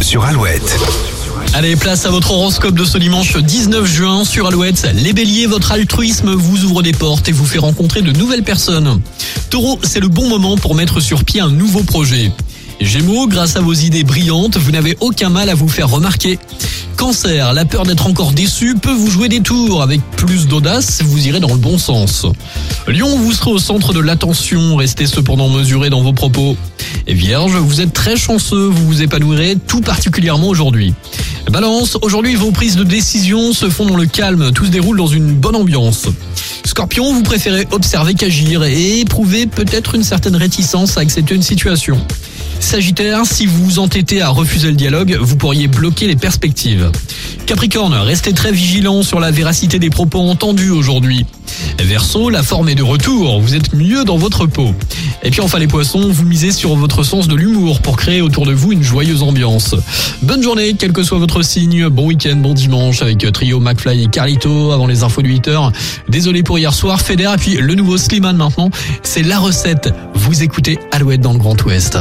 Sur Alouette. Allez, place à votre horoscope de ce dimanche 19 juin sur Alouette. Les béliers, votre altruisme vous ouvre des portes et vous fait rencontrer de nouvelles personnes. Taureau, c'est le bon moment pour mettre sur pied un nouveau projet. Gémeaux, grâce à vos idées brillantes, vous n'avez aucun mal à vous faire remarquer. Cancer, la peur d'être encore déçu peut vous jouer des tours. Avec plus d'audace, vous irez dans le bon sens. Lion, vous serez au centre de l'attention. Restez cependant mesuré dans vos propos. Et Vierge, vous êtes très chanceux. Vous vous épanouirez tout particulièrement aujourd'hui. Balance, aujourd'hui vos prises de décision se font dans le calme. Tout se déroule dans une bonne ambiance. Scorpion, vous préférez observer qu'agir et éprouver peut-être une certaine réticence à accepter une situation. Sagittaire, si vous vous entêtez à refuser le dialogue, vous pourriez bloquer les perspectives. Capricorne, restez très vigilant sur la véracité des propos entendus aujourd'hui. Verseau, la forme est de retour, vous êtes mieux dans votre peau. Et puis enfin les poissons, vous misez sur votre sens de l'humour pour créer autour de vous une joyeuse ambiance. Bonne journée, quel que soit votre signe, bon week-end, bon dimanche avec Trio, McFly et Carlito avant les infos de 8h. Désolé pour hier soir, Feder et puis le nouveau Slimane maintenant, c'est la recette. Vous écoutez Alouette dans le Grand Ouest.